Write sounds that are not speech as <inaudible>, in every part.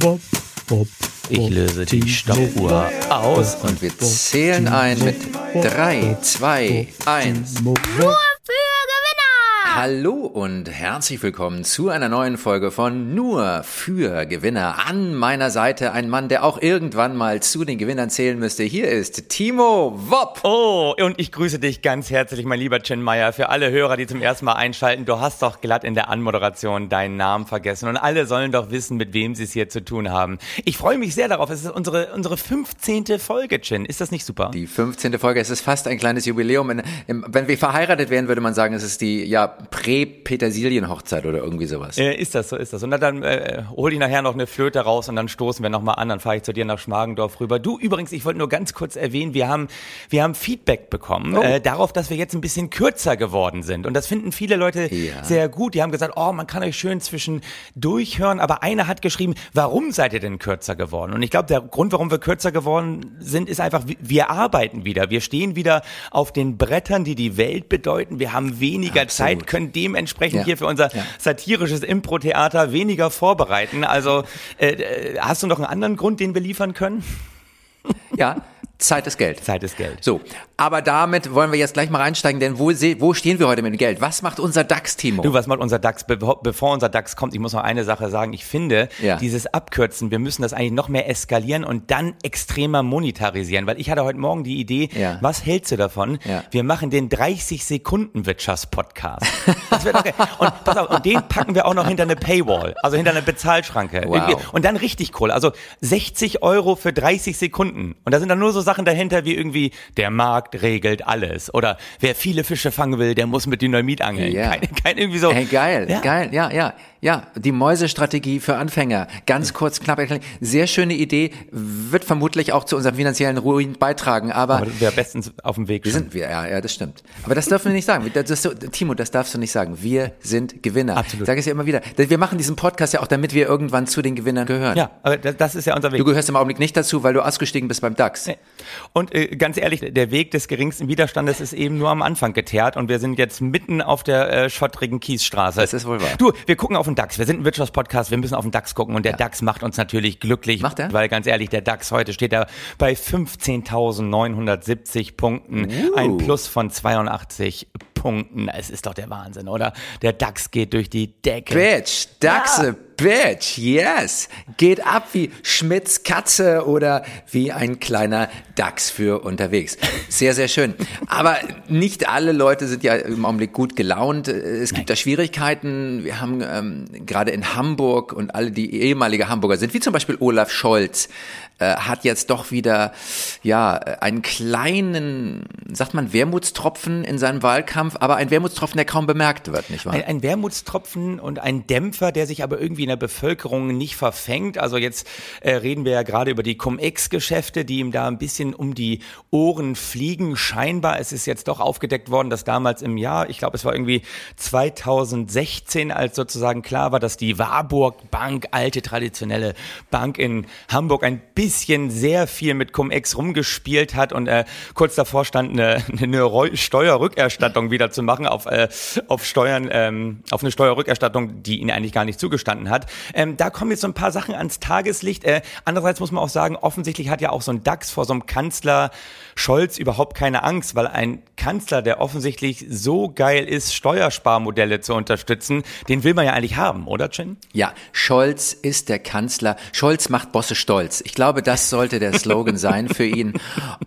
Wop, wop, Ich löse die Stoppuhr aus und wir zählen ein mit 3, 2, 1. Nur für Gewinner! Hallo und herzlich willkommen zu einer neuen Folge von Nur für Gewinner. An meiner Seite ein Mann, der auch irgendwann mal zu den Gewinnern zählen müsste. Hier ist Timo Wopp. Oh, und ich grüße dich ganz herzlich, mein lieber Chen Meyer. Für alle Hörer, die zum ersten Mal einschalten, du hast doch glatt in der Anmoderation deinen Namen vergessen. Und alle sollen doch wissen, mit wem sie es hier zu tun haben. Ich freue mich sehr darauf. Es ist unsere, unsere 15. Folge, Chen. Ist das nicht super? Die 15. Folge, es ist fast ein kleines Jubiläum. Wenn wir verheiratet wären, würde man sagen, es ist die ja Prä-Petersilien-Hochzeit oder irgendwie sowas. Äh, ist das so, ist das. Und dann äh, hol ich nachher noch eine Flöte raus und dann stoßen wir nochmal an. Dann fahre ich zu dir nach Schmargendorf rüber. Du, übrigens, ich wollte nur ganz kurz erwähnen, wir haben, wir haben Feedback bekommen Oh. äh, darauf, dass wir jetzt ein bisschen kürzer geworden sind. Und das finden viele Leute Ja. sehr gut. Die haben gesagt, oh, man kann euch schön zwischen durchhören. Aber einer hat geschrieben, warum seid ihr denn kürzer geworden? Und ich glaube, der Grund, warum wir kürzer geworden sind, ist einfach, wir- arbeiten wieder. Wir stehen wieder auf den Brettern, die die Welt bedeuten. Wir haben weniger Absolut. Zeit, können dementsprechend Ja. hier für unser Ja. satirisches Impro-Theater weniger vorbereiten. Also äh, äh, hast du noch einen anderen Grund, den wir liefern können? Ja, Zeit ist Geld. Zeit ist Geld. So, aber damit wollen wir jetzt gleich mal reinsteigen, denn wo, wo stehen wir heute mit dem Geld? Was macht unser DAX, Timo? Du, was macht unser DAX? Be bevor unser DAX kommt, ich muss noch eine Sache sagen. Ich finde, Ja. dieses Abkürzen, wir müssen das eigentlich noch mehr eskalieren und dann extremer monetarisieren. Weil ich hatte heute Morgen die Idee, Ja. was hältst du davon? Ja. Wir machen den 30-Sekunden-Wirtschafts-Podcast. <laughs> Das wird okay. Und pass auf, und den packen wir auch noch hinter eine Paywall, also hinter eine Bezahlschranke. Wow. Und dann richtig cool. Also 60 Euro für 30 Sekunden. Und da sind dann nur so Sachen dahinter wie irgendwie, der Markt regelt alles. Oder wer viele Fische fangen will, der muss mit Dynamit angeln. Ja. Kein, kein irgendwie so. Hey, geil, Ja. geil, ja, ja, ja. Die Mäusestrategie für Anfänger. Ganz kurz, knapp erklärt. Sehr schöne Idee. Wird vermutlich auch zu unserem finanziellen Ruin beitragen, aber, Aber wir bestens auf dem Weg wir sind wir, ja, ja, das stimmt. Aber das dürfen wir nicht sagen. Das, das, Timo, das darfst du nicht sagen. Wir sind Gewinner. Absolut. Sag es ja immer wieder. Wir machen diesen Podcast ja auch, damit wir irgendwann zu den Gewinnern gehören. Ja, aber das, ist ja unser Weg. Du gehörst im Augenblick nicht dazu, weil du ausgestiegen bist beim DAX. Nee. Und äh, ganz ehrlich, der Weg des geringsten Widerstandes ist eben nur am Anfang geteert und wir sind jetzt mitten auf der äh, schottrigen Kiesstraße. Das ist wohl wahr. Du, wir gucken auf den DAX. Wir sind ein Wirtschaftspodcast, wir müssen auf den DAX gucken und der DAX macht uns natürlich glücklich. Macht er? Weil ganz ehrlich, der DAX heute steht da bei 15.970 Punkten, Uh. ein Plus von 82 Punkten. Es ist doch der Wahnsinn, oder? Der DAX geht durch die Decke. Bitch, Dachse, Bitch, yes. Geht ab wie Schmitz Katze oder wie ein kleiner Dachs für unterwegs. Sehr, sehr schön. Aber nicht alle Leute sind ja im Augenblick gut gelaunt. Es gibt da Schwierigkeiten. Wir haben ähm, gerade in Hamburg und alle, die ehemalige Hamburger sind, wie zum Beispiel Olaf Scholz, äh, hat jetzt doch wieder, ja, einen kleinen, sagt man, Wermutstropfen in seinem Wahlkampf, aber ein Wermutstropfen, der kaum bemerkt wird, nicht wahr? Ein, ein Wermutstropfen und ein Dämpfer, der sich aber irgendwie in der Bevölkerung nicht verfängt. Also jetzt äh, reden wir ja gerade über die Cum-Ex-Geschäfte, die ihm da ein bisschen um die Ohren fliegen. Scheinbar ist es jetzt doch aufgedeckt worden, dass damals im Jahr, ich glaube, es war irgendwie 2016, als sozusagen klar war, dass die Warburg Bank, alte traditionelle Bank in Hamburg, ein bisschen sehr viel mit Cum-Ex rumgespielt hat und äh, kurz davor stand, <laughs> eine, eine Steuerrückerstattung wieder zu machen auf, äh, auf Steuern, ähm, auf eine Steuerrückerstattung, die ihnen eigentlich gar nicht zugestanden hat. Ähm, da kommen jetzt so ein paar Sachen ans Tageslicht. Äh, andererseits muss man auch sagen, offensichtlich hat ja auch so ein DAX vor so einem Kanzler Scholz überhaupt keine Angst, weil ein Kanzler, der offensichtlich so geil ist, Steuersparmodelle zu unterstützen, den will man ja eigentlich haben, oder Chin? Ja, Scholz ist der Kanzler. Scholz macht Bosse stolz. Ich glaube, das sollte der Slogan sein für ihn.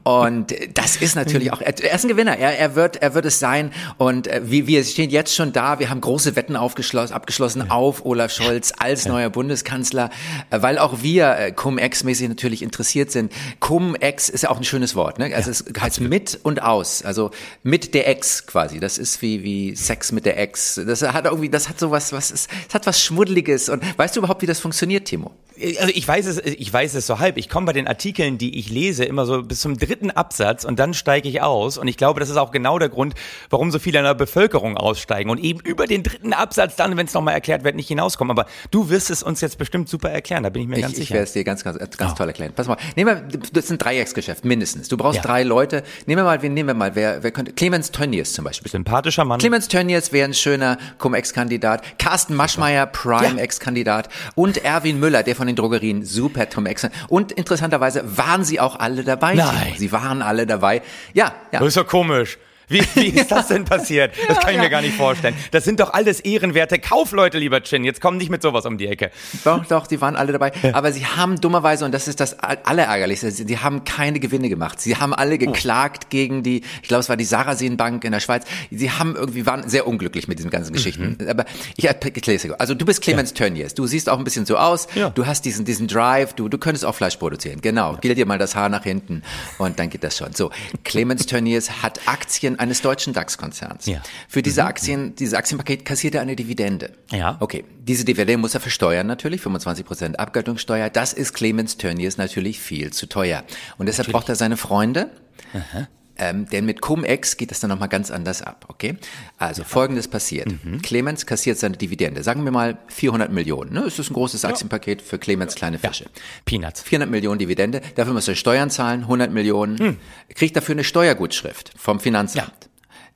Und das ist natürlich auch, er ist ein Gewinner. Er, er wird, er wird es sein. Und äh, wir, wir stehen jetzt schon da. Wir haben große Wetten aufgeschlossen, abgeschlossen auf Olaf Scholz als neuer Bundeskanzler, äh, weil auch wir äh, Cum-Ex-mäßig natürlich interessiert sind. Cum-Ex ist ja auch ein schönes Wort, ne? Also es heißt mit und aus. Also mit der Ex quasi. Das ist wie, wie Sex mit der Ex. Das hat irgendwie, das hat sowas, was ist, das hat was Schmuddeliges. Und weißt du überhaupt, wie das funktioniert, Timo? Also ich weiß es, ich weiß es so halb. Ich komme bei den Artikeln, die ich lese, immer so bis zum dritten Absatz und dann steige ich aus. Und ich glaube, das ist auch genau der Grund, warum so viele in der Bevölkerung aussteigen und eben über den dritten Absatz dann, wenn es nochmal erklärt wird, nicht hinauskommen. Aber Du wirst es uns jetzt bestimmt super erklären, da bin ich mir ich, ganz sicher. Ich werde es dir ganz, ganz, ganz oh. toll erklären. Pass mal, nehmen wir, das ist ein Dreiecksgeschäft, mindestens. Du brauchst ja. drei Leute. Nehmen wir mal, wen nehmen wir mal? Wer, wer könnte, Clemens Tönnies zum Beispiel. Sympathischer Mann. Clemens Tönnies wäre ein schöner Cum-Ex-Kandidat. Carsten Maschmeyer, Prime-Ex-Kandidat. Und Erwin Müller, der von den Drogerien, super Cum-Ex. Und interessanterweise waren sie auch alle dabei. Nein. Sie waren alle dabei. Ja, ja. Das ist ja komisch. Wie, wie <laughs> ist das denn passiert? das kann ich mir gar nicht vorstellen. Das sind doch alles ehrenwerte Kaufleute, lieber Chin. Jetzt kommen nicht mit sowas um die Ecke. Doch, doch, die waren alle dabei. Aber sie haben dummerweise, und das ist das Allerärgerlichste, sie haben keine Gewinne gemacht. Sie haben alle geklagt oh. gegen die, ich glaube, es war die Sarasin Bank in der Schweiz. Sie haben irgendwie, waren sehr unglücklich mit diesen ganzen Geschichten. Mhm. Aber ich erkläre Also du bist Clemens ja. Tönnies. Du siehst auch ein bisschen so aus. Ja. Du hast diesen, diesen Drive. Du, du könntest auch Fleisch produzieren. Genau. Ja. Gilt dir mal das Haar nach hinten. Und dann geht das schon. So. <laughs> Clemens Tönnies hat Aktien eines deutschen DAX-Konzerns. Ja. Für diese mhm. Aktien, dieses Aktienpaket kassiert er eine Dividende. Ja. Okay. Diese Dividende muss er versteuern natürlich, 25 Prozent Abgeltungssteuer. Das ist Clemens Tönnies natürlich viel zu teuer. Und deshalb natürlich. braucht er seine Freunde. Aha. Ähm, denn mit Cum-Ex geht es dann nochmal ganz anders ab, okay? Also ja. folgendes passiert. Mhm. Clemens kassiert seine Dividende. Sagen wir mal 400 Millionen. Ne? Es ist ein großes Aktienpaket für Clemens kleine Fische. Ja. Peanuts. 400 Millionen Dividende. Dafür muss er Steuern zahlen, 100 Millionen. Mhm. Kriegt dafür eine Steuergutschrift vom Finanzamt. Ja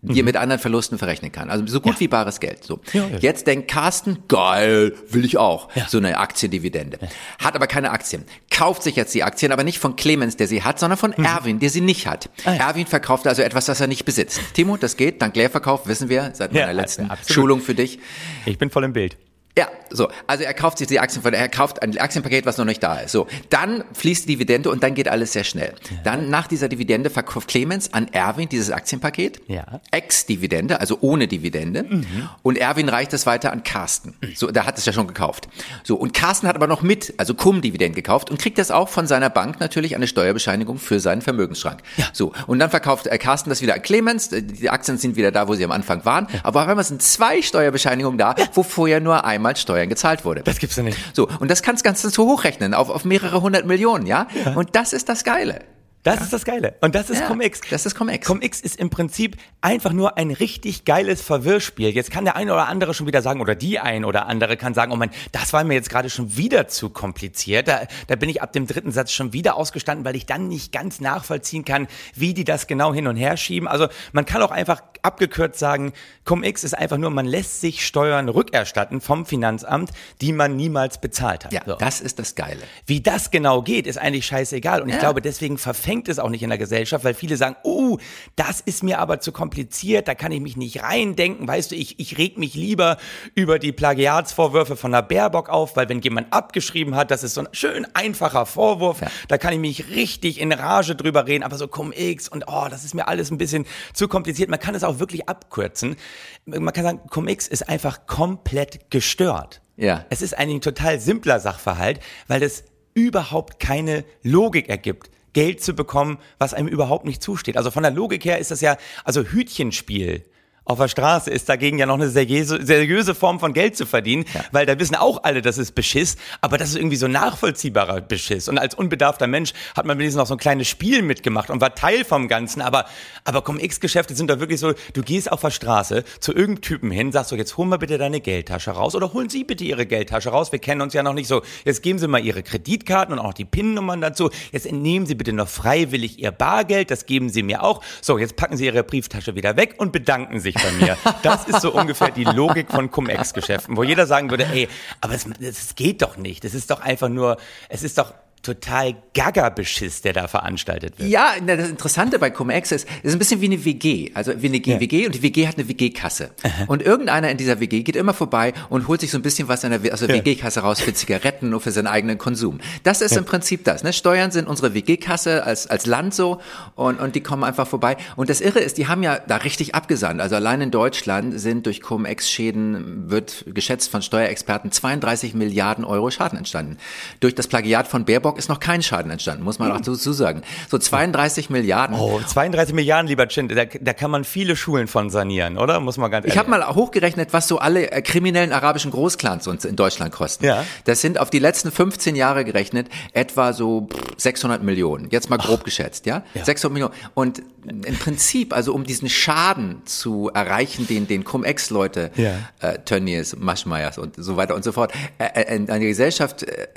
die er mhm. mit anderen Verlusten verrechnen kann. Also so gut ja. wie bares Geld. So. Ja, ja. Jetzt denkt Carsten, geil, will ich auch. So eine Aktiendividende. Hat aber keine Aktien. Kauft sich jetzt die Aktien, aber nicht von Clemens, der sie hat, sondern von mhm. Erwin, der sie nicht hat. Ah, Erwin verkauft also etwas, das er nicht besitzt. Timo, das geht. Dank Leerverkauf, wissen wir, seit meiner letzten Schulung für dich. Ich bin voll im Bild. Ja, so. Also er kauft sich die Aktien von, er kauft ein Aktienpaket, was noch nicht da ist. So. Dann fließt die Dividende und dann geht alles sehr schnell. Ja. Dann nach dieser Dividende verkauft Clemens an Erwin dieses Aktienpaket. Ja. Ex-Dividende, also ohne Dividende. Mhm. Und Erwin reicht es weiter an Carsten. So, der hat es ja schon gekauft. So. Und Carsten hat aber noch mit, also Cum-Dividend gekauft und kriegt das auch von seiner Bank natürlich eine Steuerbescheinigung für seinen Vermögensschrank. Ja. So. Und dann verkauft äh, Carsten das wieder an Clemens. Die Aktien sind wieder da, wo sie am Anfang waren. Ja. Aber auf einmal sind zwei Steuerbescheinigungen da, wo vorher nur einmal Steuern gezahlt wurde. Das gibt's ja nicht. So, und das kannst, kannst du so hochrechnen auf, auf mehrere hundert Millionen, ja? ja? Und das ist das Geile. Das ja. ist das Geile. Und das ist ja, Cum-Ex. Das ist Cum-Ex. Cum-Ex ist im Prinzip einfach nur ein richtig geiles Verwirrspiel. Jetzt kann der eine oder andere schon wieder sagen, oder die ein oder andere kann sagen, oh mein, das war mir jetzt gerade schon wieder zu kompliziert. Da, da bin ich ab dem dritten Satz schon wieder ausgestanden, weil ich dann nicht ganz nachvollziehen kann, wie die das genau hin und her schieben. Also man kann auch einfach abgekürzt sagen, Cum-Ex ist einfach nur, man lässt sich Steuern rückerstatten vom Finanzamt, die man niemals bezahlt hat. Ja, so. das ist das Geile. Wie das genau geht, ist eigentlich scheißegal. Und ich glaube, deswegen verfängt fängt es auch nicht in der Gesellschaft, weil viele sagen, oh, das ist mir aber zu kompliziert, da kann ich mich nicht reindenken. Weißt du, ich, ich reg mich lieber über die Plagiatsvorwürfe von der Baerbock auf, weil wenn jemand abgeschrieben hat, das ist so ein schön einfacher Vorwurf, ja. da kann ich mich richtig in Rage drüber reden, aber so Cum-Ex und oh, das ist mir alles ein bisschen zu kompliziert. Man kann es auch wirklich abkürzen. Man kann sagen, Cum-Ex ist einfach komplett gestört. Ja. Es ist eigentlich ein total simpler Sachverhalt, weil es überhaupt keine Logik ergibt. Geld zu bekommen, was einem überhaupt nicht zusteht. Also von der Logik her ist das ja, also Hütchenspiel auf der Straße ist dagegen ja noch eine seriöse, seriöse Form von Geld zu verdienen, ja. weil da wissen auch alle, das ist Beschiss, aber das ist irgendwie so nachvollziehbarer Beschiss. Und als unbedarfter Mensch hat man wenigstens noch so ein kleines Spiel mitgemacht und war Teil vom Ganzen. Aber, aber Cum-X-Geschäfte sind da wirklich so, du gehst auf der Straße zu irgendeinem Typen hin, sagst so, jetzt hol mal bitte deine Geldtasche raus oder holen Sie bitte Ihre Geldtasche raus. Wir kennen uns ja noch nicht so. Jetzt geben Sie mal Ihre Kreditkarten und auch die PIN-Nummern dazu. Jetzt entnehmen Sie bitte noch freiwillig Ihr Bargeld. Das geben Sie mir auch. So, jetzt packen Sie Ihre Brieftasche wieder weg und bedanken sich bei mir. Das ist so ungefähr die Logik von Cum-Ex-Geschäften, wo jeder sagen würde, ey, aber es, es geht doch nicht. Es ist doch einfach nur, es ist doch total Gaga-Beschiss, der da veranstaltet wird. Ja, das Interessante bei Cum-Ex ist, es ist ein bisschen wie eine WG. Also wie eine ja. WG und die WG hat eine WG-Kasse. Und irgendeiner in dieser WG geht immer vorbei und holt sich so ein bisschen was aus der ja. WG-Kasse raus für Zigaretten und für seinen eigenen Konsum. Das ist ja. im Prinzip das. Ne? Steuern sind unsere WG-Kasse als, als Land so und, und die kommen einfach vorbei. Und das Irre ist, die haben ja da richtig abgesandt. Also allein in Deutschland sind durch Cum-Ex-Schäden, wird geschätzt von Steuerexperten, 32 Milliarden Euro Schaden entstanden. Durch das Plagiat von Baerbock Baerbock ist noch kein Schaden entstanden, muss man auch dazu sagen. So 32 Milliarden. Oh, 32 Milliarden, lieber Chin, da, da kann man viele Schulen von sanieren, oder? Muss man ganz Ich habe mal hochgerechnet, was so alle äh, kriminellen arabischen Großclans uns in Deutschland kosten. Ja. Das sind auf die letzten 15 Jahre gerechnet etwa so 600 Millionen. Jetzt mal grob geschätzt, ja? Ja. 600 Millionen. Und im Prinzip, also um diesen Schaden zu erreichen, den den Cum-Ex-Leute, Ja. äh, Tönnies, Maschmeyers und so weiter und so fort, äh, äh, in eine Gesellschaft äh,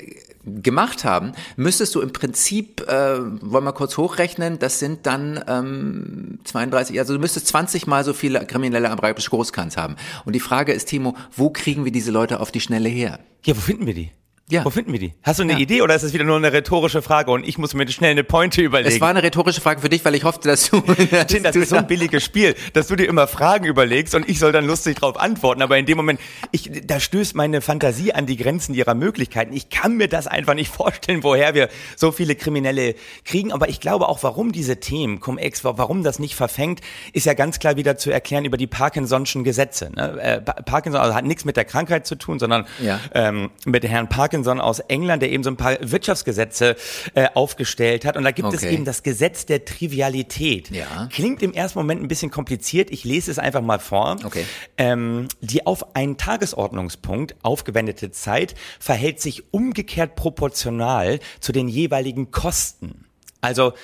gemacht haben, müsstest du im Prinzip, äh, wollen wir kurz hochrechnen, das sind dann ähm, 32, also du müsstest 20 mal so viele kriminelle arabische Großkans haben. Und die Frage ist, Timo, wo kriegen wir diese Leute auf die Schnelle her? Ja, wo finden wir die? Ja. Wo finden wir die? Hast du eine Ja. Idee oder ist das wieder nur eine rhetorische Frage und ich muss mir schnell eine Pointe überlegen? Es war eine rhetorische Frage für dich, weil ich hoffte, dass du... <laughs> dass Tin, das ist so ein billiges Spiel, dass du dir immer Fragen überlegst und ich soll dann lustig drauf antworten. Aber in dem Moment, ich, da stößt meine Fantasie an die Grenzen ihrer Möglichkeiten. Ich kann mir das einfach nicht <laughs> vorstellen, woher wir so viele Kriminelle kriegen. Aber ich glaube auch, warum diese Themen, Cum-Ex, warum das nicht verfängt, ist ja ganz klar wieder zu erklären über die Parkinson'schen Gesetze. Ne? Äh, Pa- Parkinson also hat nichts mit der Krankheit zu tun, sondern Ja. ähm, mit Herrn Parkinson aus England, der eben so ein paar Wirtschaftsgesetze äh, aufgestellt hat. Und da gibt es Okay. eben das Gesetz der Trivialität. Ja. Klingt im ersten Moment ein bisschen kompliziert. Ich lese es einfach mal vor. Okay. Ähm, die auf einen Tagesordnungspunkt aufgewendete Zeit verhält sich umgekehrt proportional zu den jeweiligen Kosten. Also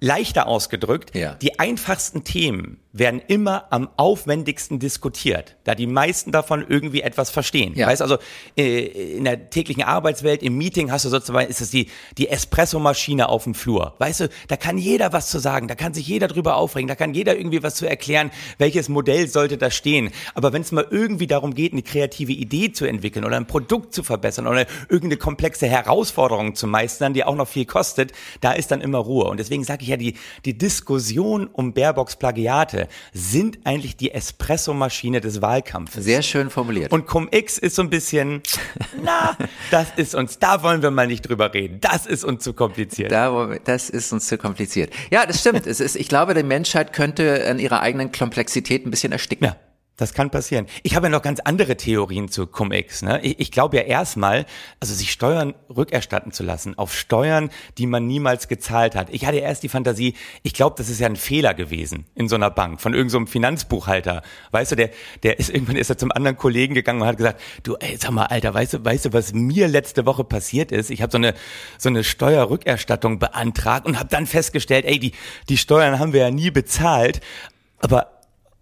leichter ausgedrückt, Ja. die einfachsten Themen werden immer am aufwendigsten diskutiert, da die meisten davon irgendwie etwas verstehen. Ja. Weißt also äh, in der täglichen Arbeitswelt, im Meeting hast du sozusagen, ist es die, die Espressomaschine auf dem Flur. Weißt du, da kann jeder was zu sagen, da kann sich jeder drüber aufregen, da kann jeder irgendwie was zu erklären, welches Modell sollte da stehen. Aber wenn es mal irgendwie darum geht, eine kreative Idee zu entwickeln oder ein Produkt zu verbessern oder irgendeine komplexe Herausforderung zu meistern, die auch noch viel kostet, da ist dann immer Ruhe. Und deswegen sage ich ja, die, die Diskussion um Baerbocks Plagiate sind eigentlich die Espressomaschine des Wahlkampfes. Sehr schön formuliert. Und Cum-Ex ist so ein bisschen, <laughs> na, das ist uns, da wollen wir mal nicht drüber reden. Das ist uns zu kompliziert. Da, das ist uns zu kompliziert. Ja, das stimmt. es ist, ich glaube, die Menschheit könnte an ihrer eigenen Komplexität ein bisschen ersticken. Ja. Das kann passieren. Ich habe ja noch ganz andere Theorien zu Cum-Ex. Ne? Ich, ich glaube ja erstmal, also sich Steuern rückerstatten zu lassen auf Steuern, die man niemals gezahlt hat. Ich hatte erst die Fantasie, ich glaube, das ist ja ein Fehler gewesen in so einer Bank von irgendeinem so Finanzbuchhalter. Weißt du, der, der ist irgendwann ist er zum anderen Kollegen gegangen und hat gesagt, du, ey, sag mal, Alter, weißt du, weißt du, was mir letzte Woche passiert ist? Ich habe so eine so eine Steuerrückerstattung beantragt und habe dann festgestellt, ey, die die Steuern haben wir ja nie bezahlt, aber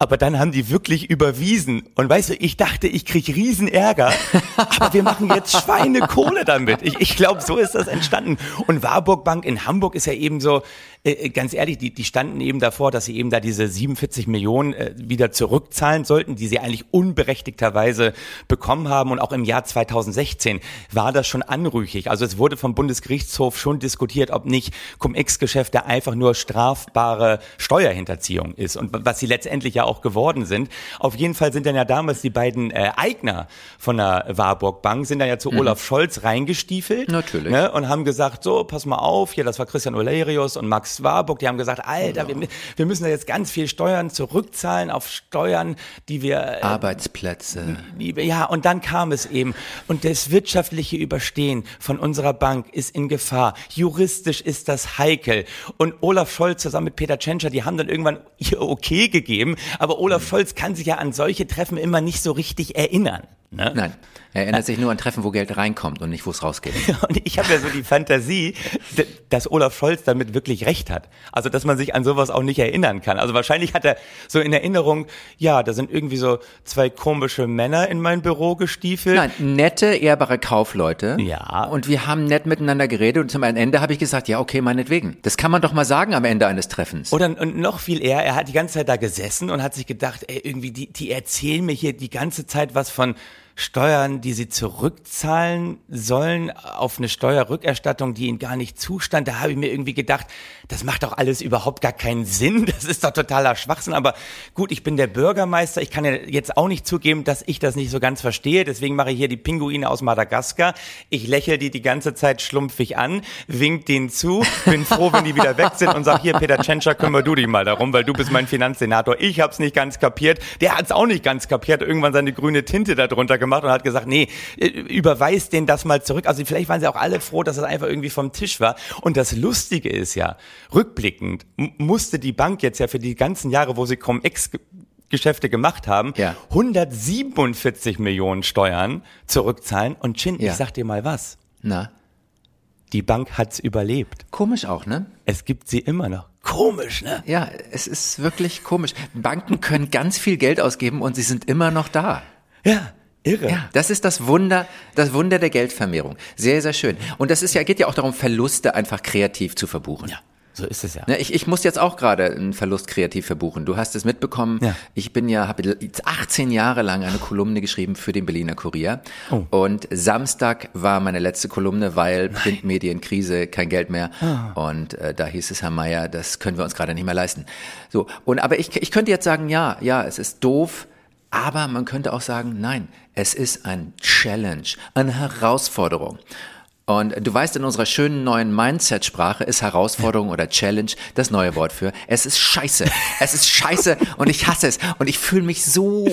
aber dann haben die wirklich überwiesen. Und weißt du, ich dachte, ich krieg riesen Ärger, <laughs> aber wir machen jetzt Schweinekohle damit. Ich, ich glaube, so ist das entstanden. Und Warburg Bank in Hamburg ist ja eben so, äh, ganz ehrlich, die, die standen eben davor, dass sie eben da diese 47 Millionen äh, wieder zurückzahlen sollten, die sie eigentlich unberechtigterweise bekommen haben. Und auch im Jahr 2016 war das schon anrüchig. Also es wurde vom Bundesgerichtshof schon diskutiert, ob nicht Cum-Ex-Geschäfte einfach nur strafbare Steuerhinterziehung ist. Und was sie letztendlich ja auch geworden sind. Auf jeden Fall sind dann ja damals die beiden äh, Eigner von der Warburg Bank sind dann ja zu Olaf Scholz reingestiefelt. Natürlich. Ne, und haben gesagt, so, pass mal auf, hier, das war Christian Olerius und Max Warburg, die haben gesagt, Alter, wir, wir müssen da jetzt ganz viel Steuern zurückzahlen auf Steuern, die wir äh, Arbeitsplätze. Liebe, ja, und dann kam es eben. Und das wirtschaftliche Überstehen von unserer Bank ist in Gefahr. Juristisch ist das heikel. Und Olaf Scholz zusammen mit Peter Tschentscher, die haben dann irgendwann <laughs> ihr Okay gegeben. Aber Olaf Scholz kann sich ja an solche Treffen immer nicht so richtig erinnern. Ne? Nein, er erinnert sich nur an Treffen, wo Geld reinkommt und nicht, wo es rausgeht. <laughs> Und ich habe ja so die Fantasie, dass Olaf Scholz damit wirklich recht hat. Also, dass man sich an sowas auch nicht erinnern kann. Also wahrscheinlich hat er so in Erinnerung, ja, da sind irgendwie so zwei komische Männer in mein Büro gestiefelt. Nein, nette, ehrbare Kaufleute. Ja. Und wir haben nett miteinander geredet und zum Ende habe ich gesagt, ja, okay, meinetwegen. Das kann man doch mal sagen am Ende eines Treffens. Oder und noch viel eher, er hat die ganze Zeit da gesessen und hat sich gedacht, ey, irgendwie, die, die erzählen mir hier die ganze Zeit was von Steuern, die sie zurückzahlen sollen auf eine Steuerrückerstattung, die ihnen gar nicht zustand. Da habe ich mir irgendwie gedacht, das macht doch alles überhaupt gar keinen Sinn. <laughs> Das ist doch totaler Schwachsinn. Aber gut, ich bin der Bürgermeister. Ich kann ja jetzt auch nicht zugeben, dass ich das nicht so ganz verstehe. Deswegen mache ich hier die Pinguine aus Madagaskar. Ich lächle die die ganze Zeit schlumpfig an, wink denen zu, bin froh, wenn die wieder weg sind und sag hier, Peter Tschentscher, kümmer du dich mal darum, weil du bist mein Finanzsenator. Ich hab's nicht ganz kapiert. Der hat's auch nicht ganz kapiert, irgendwann seine grüne Tinte da drunter gemacht gemacht und hat gesagt, nee, äh, überweis den das mal zurück. Also vielleicht waren sie auch alle froh, dass es einfach irgendwie vom Tisch war. Und das Lustige ist ja, rückblickend musste die Bank jetzt ja für die ganzen Jahre, wo sie Cum-Ex Geschäfte gemacht haben, Ja. 147 Millionen Steuern zurückzahlen. Und Chin, Ja. ich sag dir mal was, Na, die Bank hat's überlebt. komisch auch, ne? Es gibt sie immer noch. Komisch, ne? Ja, es ist wirklich komisch. Banken können ganz viel Geld ausgeben und sie sind immer noch da. Ja, irre. Ja, das ist das Wunder, das Wunder der Geldvermehrung. Sehr, sehr schön. Und das ist ja, geht ja auch darum, Verluste einfach kreativ zu verbuchen. Ja, so ist es ja. Ne, ich, ich muss jetzt auch gerade einen Verlust kreativ verbuchen. Du hast es mitbekommen. Ja. Ich bin ja, habe 18 Jahre lang eine Kolumne geschrieben für den Berliner Kurier. Oh. Und Samstag war meine letzte Kolumne, weil Printmedienkrise, kein Geld mehr. Ah. Und äh, da hieß es, Herr Meier, das können wir uns gerade nicht mehr leisten. So. Und aber ich, ich könnte jetzt sagen, ja, ja, es ist doof. Aber man könnte auch sagen, nein, es ist ein Challenge, eine Herausforderung. Und du weißt, in unserer schönen neuen Mindset-Sprache ist Herausforderung oder Challenge das neue Wort für. Es ist scheiße. Es ist scheiße und ich hasse es. Und ich fühle mich so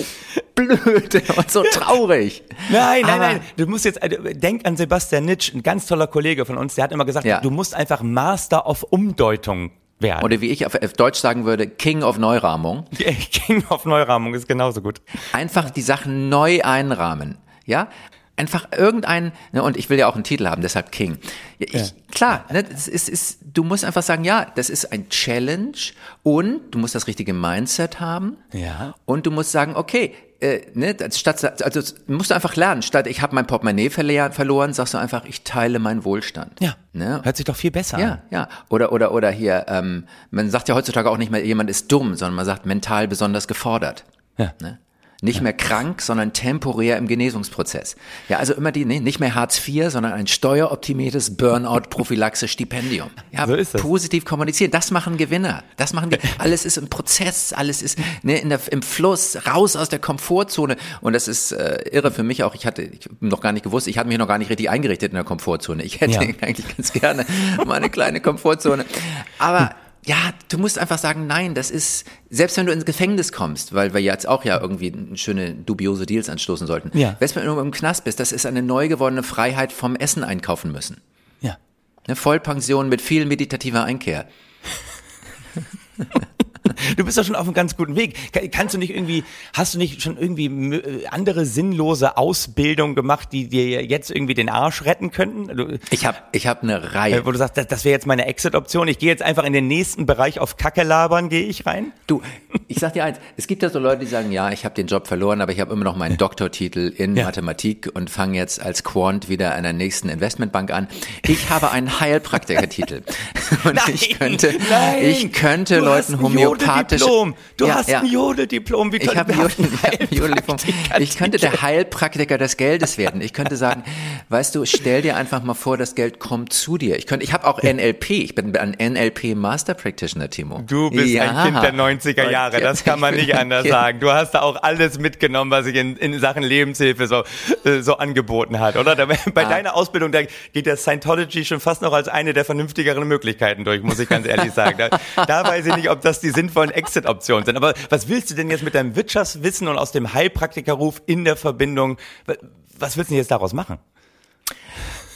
blöd und so traurig. Nein, nein, Aber- nein. Du musst jetzt, äh, denk an Sebastian Nitsch, ein ganz toller Kollege von uns, der hat immer gesagt, Ja. du musst einfach Master of Umdeutung werden. Oder wie ich auf Deutsch sagen würde, King of Neurahmung. <laughs> King of Neurahmung ist genauso gut. Einfach die Sachen neu einrahmen. Ja? Einfach irgendein, ne, und ich will ja auch einen Titel haben, deshalb King. Ja, ich, Klar, ne, das ist, ist, du musst einfach sagen, ja, das ist ein Challenge und du musst das richtige Mindset haben. Ja. Und du musst sagen, okay, äh, ne, statt, also musst du einfach lernen. Statt ich habe mein Portemonnaie verle- verloren, sagst du einfach, ich teile meinen Wohlstand. Ja. Ne? Hört sich doch viel besser Ja, an. ja. Oder, oder, oder hier, ähm, man sagt ja heutzutage auch nicht mehr, jemand ist dumm, sondern man sagt mental besonders gefordert. Ja. Ne? Nicht mehr krank, sondern temporär im Genesungsprozess. Ja, also immer die, nee, nicht mehr Hartz IV, sondern ein steueroptimiertes Burnout-Prophylaxe-Stipendium. Ja, So ist das. positiv kommunizieren. Das machen Gewinner. Das machen die. <laughs> Alles ist im Prozess, alles ist ne, in der, im Fluss, raus aus der Komfortzone. Und das ist äh, irre für mich auch. Ich hatte ich noch gar nicht gewusst, ich hatte mich noch gar nicht richtig eingerichtet in der Komfortzone. Ich hätte Ja. <laughs> eigentlich ganz gerne mal eine kleine Komfortzone. Aber ja, du musst einfach sagen, nein, das ist, selbst wenn du ins Gefängnis kommst, weil wir jetzt auch ja irgendwie schöne dubiose Deals anstoßen sollten, Ja. selbst wenn du im Knast bist, das ist eine neu gewordene Freiheit vom Essen einkaufen müssen. Ja. Eine Vollpension mit viel meditativer Einkehr. <laughs> Du bist doch schon auf einem ganz guten Weg. Ka- Kannst du nicht irgendwie, hast du nicht schon irgendwie äh, andere sinnlose Ausbildung gemacht, die dir jetzt irgendwie den Arsch retten könnten? Ich habe ich hab eine Reihe. äh, wo du sagst, das, das wäre jetzt meine Exit-Option. Ich gehe jetzt einfach in den nächsten Bereich auf Kacke labern, gehe ich rein? Du, ich sag dir eins, es gibt ja so Leute, die sagen, ja, ich habe den Job verloren, aber ich habe immer noch meinen Doktortitel in Ja. Mathematik und fange jetzt als Quant wieder an der nächsten Investmentbank an. Ich habe einen Heilpraktikertitel. <laughs> Und Nein, ich könnte, nein, ich könnte Leuten hast ein homöopathisch. Jodeldiplom. Du Ja, hast ja. ein Jodeldiplom. Wie Ich habe <laughs> Jodeldiplom. Ich könnte der Heilpraktiker des Geldes werden. Ich könnte sagen, weißt du, stell dir einfach mal vor, das Geld kommt zu dir. Ich könnte, ich habe auch NLP. Ich bin ein NLP Master Practitioner, Timo. Du bist Ja. ein Kind der 90er Jahre, das kann man nicht anders sagen. Du hast da auch alles mitgenommen, was sich in, in Sachen Lebenshilfe so, äh, so angeboten hat, oder? Bei Ah. deiner Ausbildung, da geht der Scientology schon fast noch als eine der vernünftigeren Möglichkeiten durch, muss ich ganz ehrlich sagen. Da, da weiß ich nicht, ob das die sinnvollen Exit-Optionen sind. Aber was willst du denn jetzt mit deinem Wirtschaftswissen und aus dem Heilpraktikerruf in der Verbindung, wa- was willst du denn jetzt daraus machen?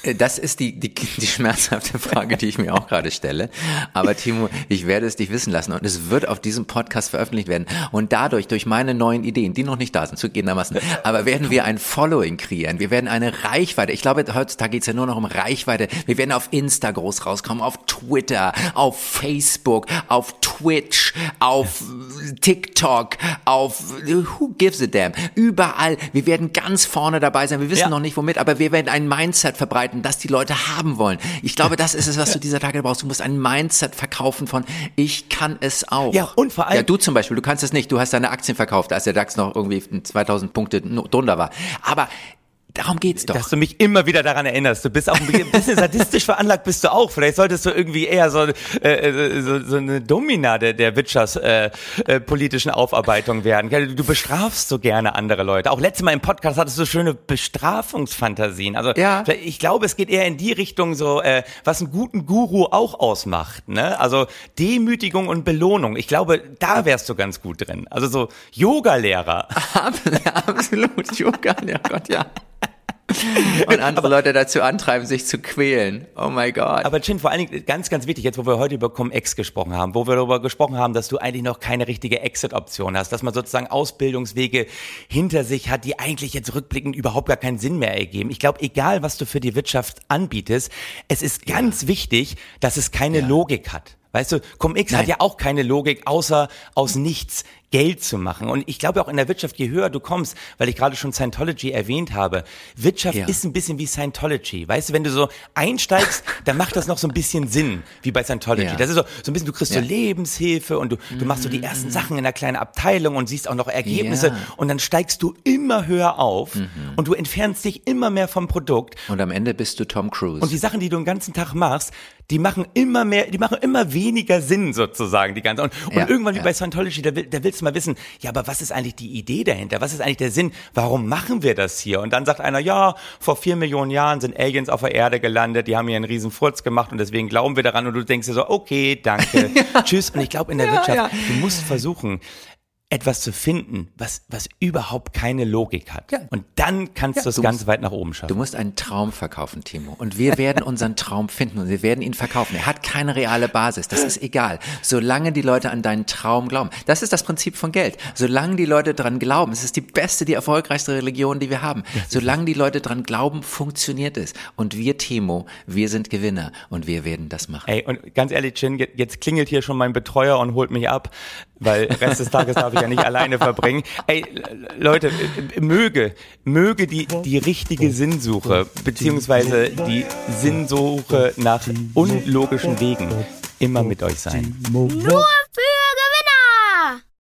Äh, Das ist die, die, die schmerzhafte Frage, die ich mir auch gerade stelle. Aber Timo, ich werde es dich wissen lassen und es wird auf diesem Podcast veröffentlicht werden. Und dadurch, durch meine neuen Ideen, die noch nicht da sind, zugegebenermaßen, aber werden wir ein Following kreieren. Wir werden eine Reichweite. Ich glaube, heutzutage geht's ja nur noch um Reichweite. Wir werden auf Insta groß rauskommen, auf Twitter, auf Facebook, auf Twitch, auf TikTok, auf Who gives a damn? Überall. Wir werden ganz vorne dabei sein. Wir wissen Ja. noch nicht womit, aber wir werden ein Mindset verbreiten, das die Leute haben wollen. Ich glaube, das ist es, was du dieser Tage brauchst. Du musst ein Mindset verkaufen von ich kann es auch. Ja, und vor allem- Ja, du zum Beispiel, du kannst es nicht. Du hast deine Aktien verkauft, als der DAX noch irgendwie 2000 Punkte drunter war. Aber Darum geht's doch. Dass du mich immer wieder daran erinnerst. Du bist auch ein bisschen sadistisch veranlagt, bist du auch. Vielleicht solltest du irgendwie eher so, äh, äh so, so eine Domina der, der Witchers äh, äh, politischen Aufarbeitung werden. Du bestrafst so gerne andere Leute. Auch letztes Mal im Podcast hattest du schöne Bestrafungsfantasien. Also ja. ich glaube, es geht eher in die Richtung so, äh, was einen guten Guru auch ausmacht. Ne? Also Demütigung und Belohnung. Ich glaube, da wärst du ganz gut drin. Also so Yoga-Lehrer. <laughs> Absolut, Yoga-Lehrer, Gott, ja. <laughs> und andere Leute dazu antreiben, sich zu quälen. Oh my God. Aber Chin, vor allen Dingen ganz, ganz wichtig, jetzt wo wir heute über Cum-Ex gesprochen haben, wo wir darüber gesprochen haben, dass du eigentlich noch keine richtige Exit-Option hast, dass man sozusagen Ausbildungswege hinter sich hat, die eigentlich jetzt rückblickend überhaupt gar keinen Sinn mehr ergeben. Ich glaube, egal was du für die Wirtschaft anbietest, es ist ganz ja. wichtig, dass es keine ja. Logik hat. Weißt du, Cum-Ex hat ja auch keine Logik, außer aus nichts Geld zu machen. Und ich glaube auch in der Wirtschaft, je höher du kommst, weil ich gerade schon Scientology erwähnt habe, Wirtschaft ja. ist ein bisschen wie Scientology. Weißt du, wenn du so einsteigst, <laughs> dann macht das noch so ein bisschen Sinn, wie bei Scientology. Ja. Das ist so, so ein bisschen, du kriegst ja. so Lebenshilfe und du, du machst so die ersten mhm. Sachen in einer kleinen Abteilung und siehst auch noch Ergebnisse und dann steigst du immer höher auf mhm. und du entfernst dich immer mehr vom Produkt. Und am Ende bist du Tom Cruise. Und die Sachen, die du den ganzen Tag machst, die machen immer mehr, die machen immer weniger Sinn sozusagen, die ganze. Und, und irgendwann wie bei Scientology, da, da willst du mal wissen, ja, aber was ist eigentlich die Idee dahinter? Was ist eigentlich der Sinn? Warum machen wir das hier? Und dann sagt einer, ja, vor vier Millionen Jahren sind Aliens auf der Erde gelandet, die haben hier einen riesen Furz gemacht und deswegen glauben wir daran und du denkst dir so, okay, danke, <laughs> tschüss. Und ich glaube in der ja, Wirtschaft, ja. du musst versuchen, etwas zu finden, was, was überhaupt keine Logik hat. Ja. Und dann kannst ja, du es ganz weit nach oben schaffen. Du musst einen Traum verkaufen, Timo. Und wir werden unseren Traum finden und wir werden ihn verkaufen. Er hat keine reale Basis. Das ist egal. Solange die Leute an deinen Traum glauben. Das ist das Prinzip von Geld. Solange die Leute dran glauben, es ist die beste, die erfolgreichste Religion, die wir haben. Solange die Leute dran glauben, funktioniert es. Und wir, Timo, wir sind Gewinner und wir werden das machen. Ey, und ganz ehrlich, Chin, jetzt klingelt hier schon mein Betreuer und holt mich ab weil Rest des Tages darf ich ja nicht alleine verbringen. Ey, Leute, möge, möge die, die richtige Sinnsuche, beziehungsweise die Sinnsuche nach unlogischen Wegen immer mit euch sein. Nur für